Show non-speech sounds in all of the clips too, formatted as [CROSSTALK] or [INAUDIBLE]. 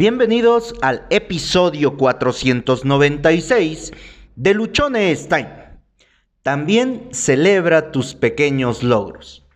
Bienvenidos al episodio 496 de Luchones Time. También celebra tus pequeños logros.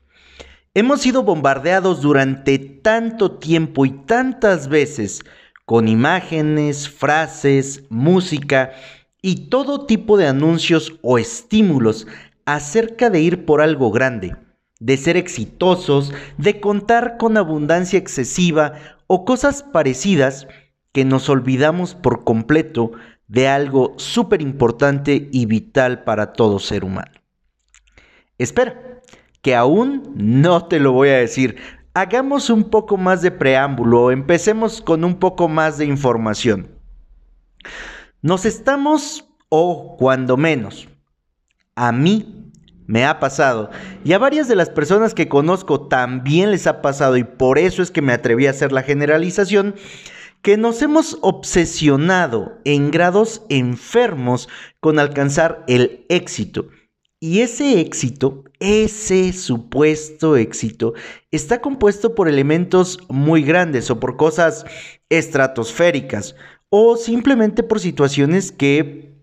Hemos sido bombardeados durante tanto tiempo y tantas veces con imágenes, frases, música y todo tipo de anuncios o estímulos acerca de ir por algo grande, de ser exitosos, de contar con abundancia excesiva o cosas parecidas que nos olvidamos por completo de algo súper importante y vital para todo ser humano. Espera, que aún no te lo voy a decir. Hagamos un poco más de preámbulo, empecemos con un poco más de información. Nos estamos, o cuando menos, a mí me ha pasado. Y a varias de las personas que conozco también les ha pasado y por eso es que me atreví a hacer la generalización, que nos hemos obsesionado en grados enfermos con alcanzar el éxito. Y ese éxito, ese supuesto éxito, está compuesto por elementos muy grandes o por cosas estratosféricas o simplemente por situaciones que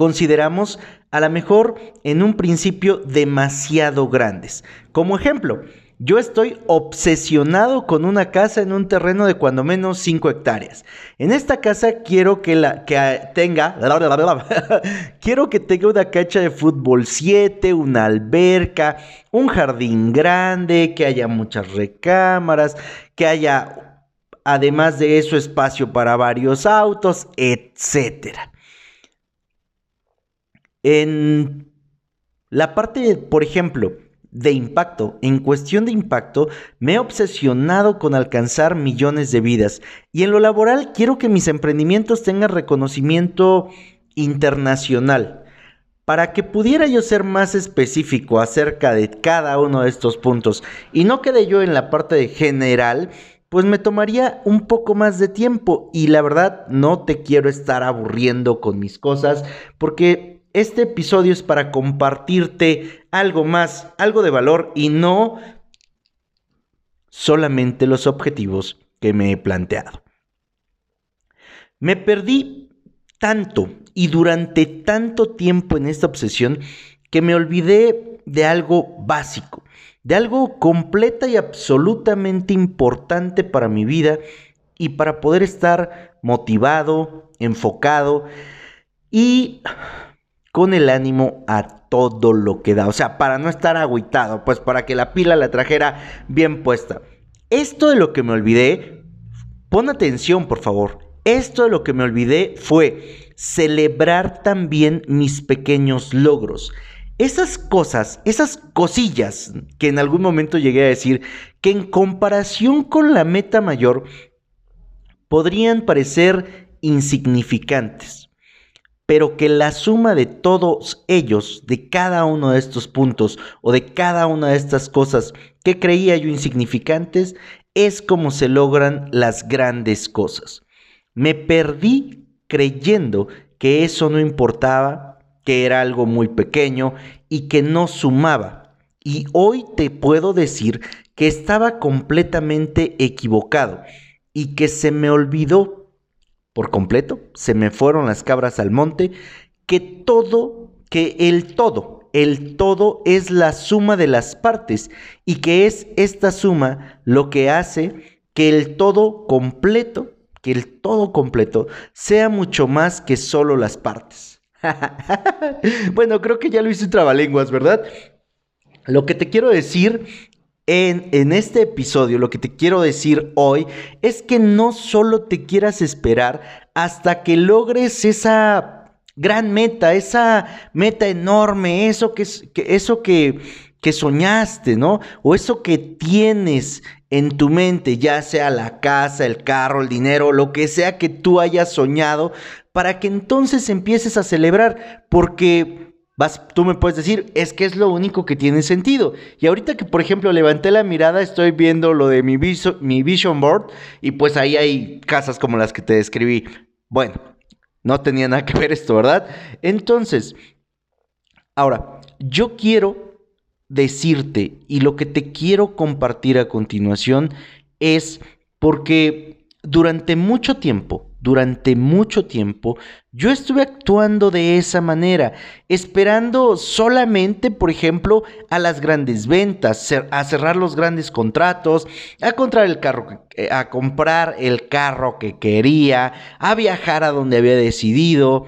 consideramos a lo mejor en un principio demasiado grandes. Como ejemplo, yo estoy obsesionado con una casa en un terreno de cuando menos 5 hectáreas. En esta casa quiero que, la, que tenga, [LAUGHS] quiero que tenga una cancha de fútbol 7, una alberca, un jardín grande, que haya muchas recámaras, que haya además de eso espacio para varios autos, etcétera. En la parte, por ejemplo, de impacto, en cuestión de impacto, me he obsesionado con alcanzar millones de vidas. Y en lo laboral quiero que mis emprendimientos tengan reconocimiento internacional. Para que pudiera yo ser más específico acerca de cada uno de estos puntos y no quede yo en la parte de general, pues me tomaría un poco más de tiempo y la verdad no te quiero estar aburriendo con mis cosas porque este episodio es para compartirte algo más, algo de valor y no solamente los objetivos que me he planteado. Me perdí tanto y durante tanto tiempo en esta obsesión que me olvidé de algo básico, de algo completa y absolutamente importante para mi vida y para poder estar motivado, enfocado y con el ánimo a todo lo que da. O sea, para no estar agüitado, pues para que la pila la trajera bien puesta. Esto de lo que me olvidé, pon atención por favor. Esto de lo que me olvidé fue celebrar también mis pequeños logros. Esas cosas, esas cosillas que en algún momento llegué a decir, que en comparación con la meta mayor, podrían parecer insignificantes pero que la suma de todos ellos, de cada uno de estos puntos o de cada una de estas cosas que creía yo insignificantes, es como se logran las grandes cosas. Me perdí creyendo que eso no importaba, que era algo muy pequeño y que no sumaba. Y hoy te puedo decir que estaba completamente equivocado y que se me olvidó por completo, se me fueron las cabras al monte, que todo, que el todo, el todo es la suma de las partes y que es esta suma lo que hace que el todo completo, que el todo completo sea mucho más que solo las partes. [LAUGHS] bueno, creo que ya lo hice trabalenguas, ¿verdad? Lo que te quiero decir en, este episodio lo que te quiero decir hoy es que no solo te quieras esperar hasta que logres esa gran meta, esa meta enorme, eso que, eso que, que soñaste, ¿no? O eso que tienes en tu mente, ya sea la casa, el carro, el dinero, lo que sea que tú hayas soñado, para que entonces empieces a celebrar, porque tú me puedes decir, es que es lo único que tiene sentido. Y ahorita que, por ejemplo, levanté la mirada, estoy viendo lo de mi, mi vision board y pues ahí hay casas como las que te describí. Bueno, no tenía nada que ver esto, ¿verdad? Entonces, ahora, yo quiero decirte y lo que te quiero compartir a continuación es porque durante mucho tiempo, durante mucho tiempo, yo estuve actuando de esa manera, esperando solamente, por ejemplo, a las grandes ventas, a cerrar los grandes contratos, a comprar el carro, eh, a comprar el carro que quería, a viajar a donde había decidido,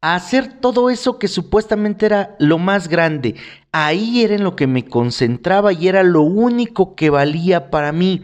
a hacer todo eso que supuestamente era lo más grande. Ahí era en lo que me concentraba y era lo único que valía para mí.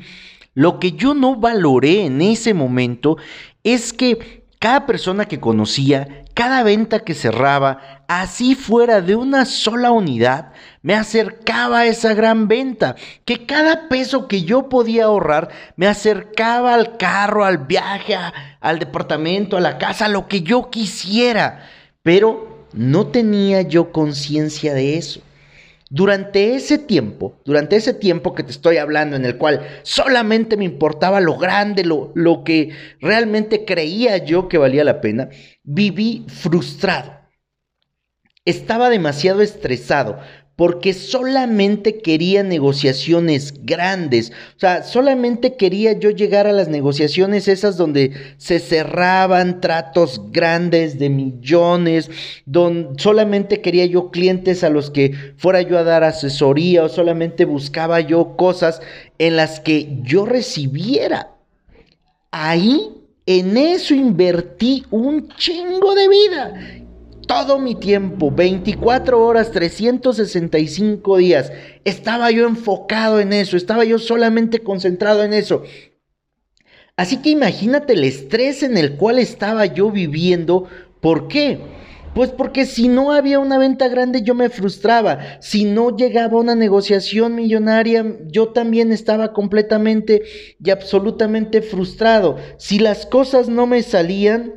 Lo que yo no valoré en ese momento es que cada persona que conocía, cada venta que cerraba, así fuera de una sola unidad, me acercaba a esa gran venta, que cada peso que yo podía ahorrar me acercaba al carro, al viaje, al departamento, a la casa, lo que yo quisiera, pero no tenía yo conciencia de eso. Durante ese tiempo, durante ese tiempo que te estoy hablando, en el cual solamente me importaba lo grande, lo, lo que realmente creía yo que valía la pena, viví frustrado. Estaba demasiado estresado porque solamente quería negociaciones grandes. O sea, solamente quería yo llegar a las negociaciones esas donde se cerraban tratos grandes de millones, donde solamente quería yo clientes a los que fuera yo a dar asesoría o solamente buscaba yo cosas en las que yo recibiera. Ahí, en eso invertí un chingo de vida todo mi tiempo, 24 horas, 365 días, estaba yo enfocado en eso, estaba yo solamente concentrado en eso. Así que imagínate el estrés en el cual estaba yo viviendo. ¿Por qué? Pues porque si no había una venta grande yo me frustraba. Si no llegaba una negociación millonaria yo también estaba completamente y absolutamente frustrado. Si las cosas no me salían,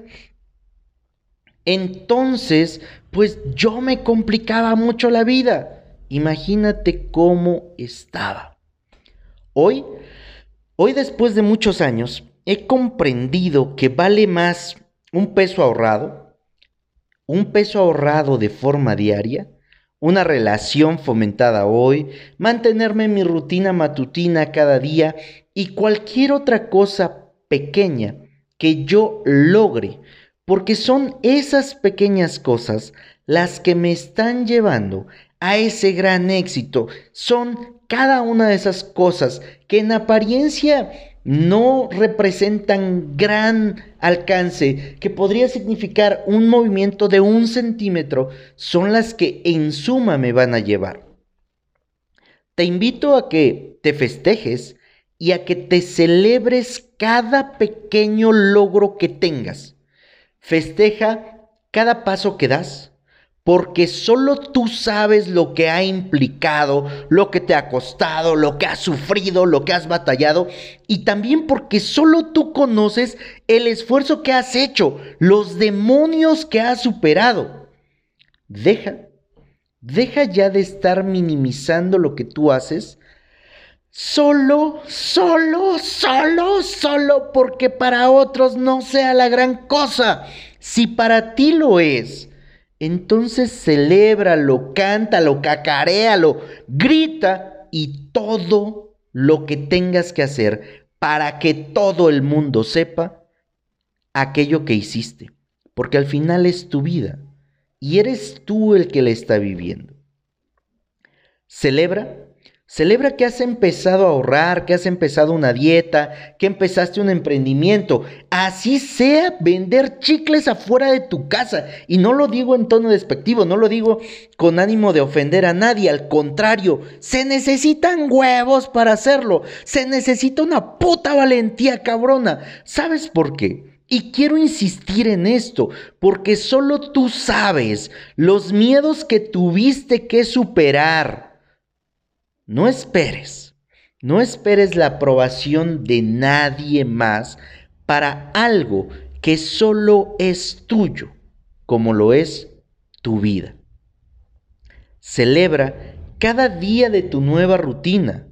entonces, pues yo me complicaba mucho la vida. Imagínate cómo estaba. Hoy, hoy después de muchos años, he comprendido que vale más un peso ahorrado, un peso ahorrado de forma diaria, una relación fomentada hoy, mantenerme en mi rutina matutina cada día y cualquier otra cosa pequeña que yo logre porque son esas pequeñas cosas las que me están llevando a ese gran éxito. Son cada una de esas cosas que en apariencia no representan gran alcance, que podría significar un movimiento de un centímetro, son las que en suma me van a llevar. Te invito a que te festejes y a que te celebres cada pequeño logro que tengas. Festeja cada paso que das, porque solo tú sabes lo que ha implicado, lo que te ha costado, lo que has sufrido, lo que has batallado, y también porque solo tú conoces el esfuerzo que has hecho, los demonios que has superado. Deja, deja ya de estar minimizando lo que tú haces Solo, solo, solo, solo porque para otros no sea la gran cosa. Si para ti lo es, entonces celébralo, cántalo, cacaréalo, grita y todo lo que tengas que hacer para que todo el mundo sepa aquello que hiciste. Porque al final es tu vida y eres tú el que la está viviendo. Celebra Celebra que has empezado a ahorrar, que has empezado una dieta, que empezaste un emprendimiento. Así sea vender chicles afuera de tu casa. Y no lo digo en tono despectivo, no lo digo con ánimo de ofender a nadie. Al contrario, se necesitan huevos para hacerlo. Se necesita una puta valentía cabrona. ¿Sabes por qué? Y quiero insistir en esto, porque solo tú sabes los miedos que tuviste que superar no esperes, no esperes la aprobación de nadie más para algo que solo es tuyo, como lo es tu vida. Celebra cada día de tu nueva rutina.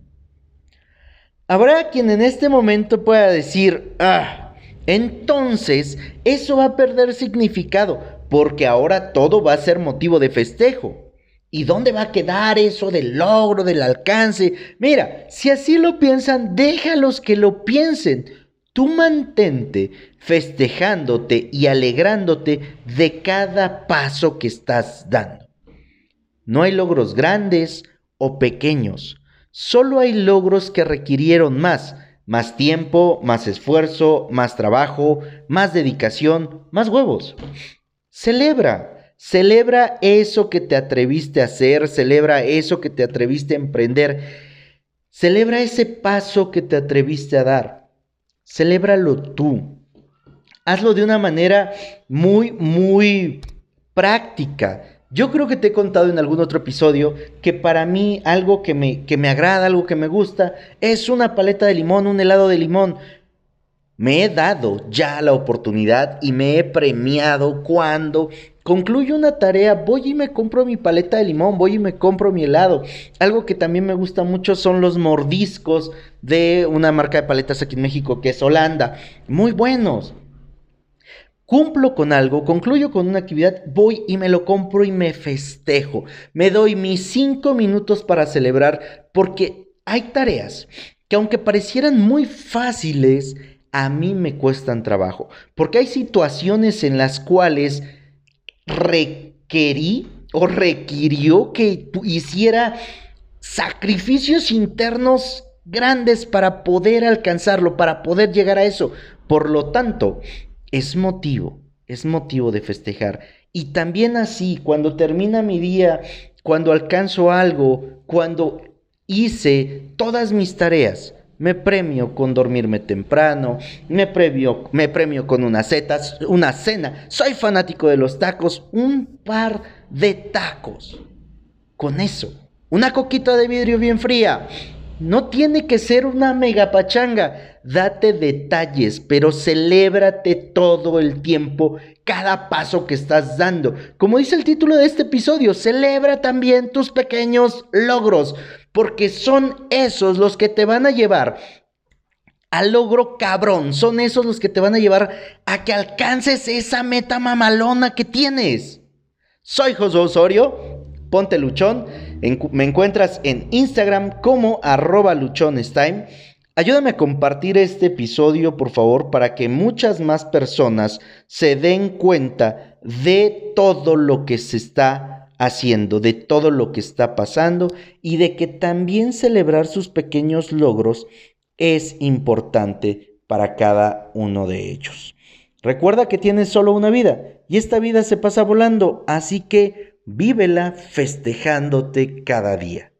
Habrá quien en este momento pueda decir, ah, entonces eso va a perder significado, porque ahora todo va a ser motivo de festejo. ¿Y dónde va a quedar eso del logro, del alcance? Mira, si así lo piensan, déjalos que lo piensen. Tú mantente festejándote y alegrándote de cada paso que estás dando. No hay logros grandes o pequeños, solo hay logros que requirieron más, más tiempo, más esfuerzo, más trabajo, más dedicación, más huevos. Celebra, celebra eso que te atreviste a hacer, celebra eso que te atreviste a emprender, celebra ese paso que te atreviste a dar. Celébralo tú. Hazlo de una manera muy, muy práctica. Yo creo que te he contado en algún otro episodio que para mí algo que me, que me agrada, algo que me gusta, es una paleta de limón, un helado de limón. Me he dado ya la oportunidad y me he premiado cuando concluyo una tarea, voy y me compro mi paleta de limón, voy y me compro mi helado. Algo que también me gusta mucho son los mordiscos de una marca de paletas aquí en México que es Holanda. Muy buenos. Cumplo con algo, concluyo con una actividad, voy y me lo compro y me festejo. Me doy mis cinco minutos para celebrar porque hay tareas que aunque parecieran muy fáciles, a mí me cuestan trabajo, porque hay situaciones en las cuales requerí o requirió que hiciera sacrificios internos grandes para poder alcanzarlo, para poder llegar a eso. Por lo tanto, es motivo, es motivo de festejar. Y también así, cuando termina mi día, cuando alcanzo algo, cuando hice todas mis tareas, me premio con dormirme temprano, me premio, me premio con unas setas, una cena. Soy fanático de los tacos, un par de tacos. Con eso, una coquita de vidrio bien fría. No tiene que ser una mega pachanga. Date detalles, pero celébrate todo el tiempo cada paso que estás dando. Como dice el título de este episodio, celebra también tus pequeños logros porque son esos los que te van a llevar al logro cabrón, son esos los que te van a llevar a que alcances esa meta mamalona que tienes. Soy José Osorio, ponte luchón, me encuentras en Instagram como arroba luchonestime. Ayúdame a compartir este episodio, por favor, para que muchas más personas se den cuenta de todo lo que se está haciendo, de todo lo que está pasando y de que también celebrar sus pequeños logros es importante para cada uno de ellos. Recuerda que tienes solo una vida y esta vida se pasa volando, así que vívela festejándote cada día.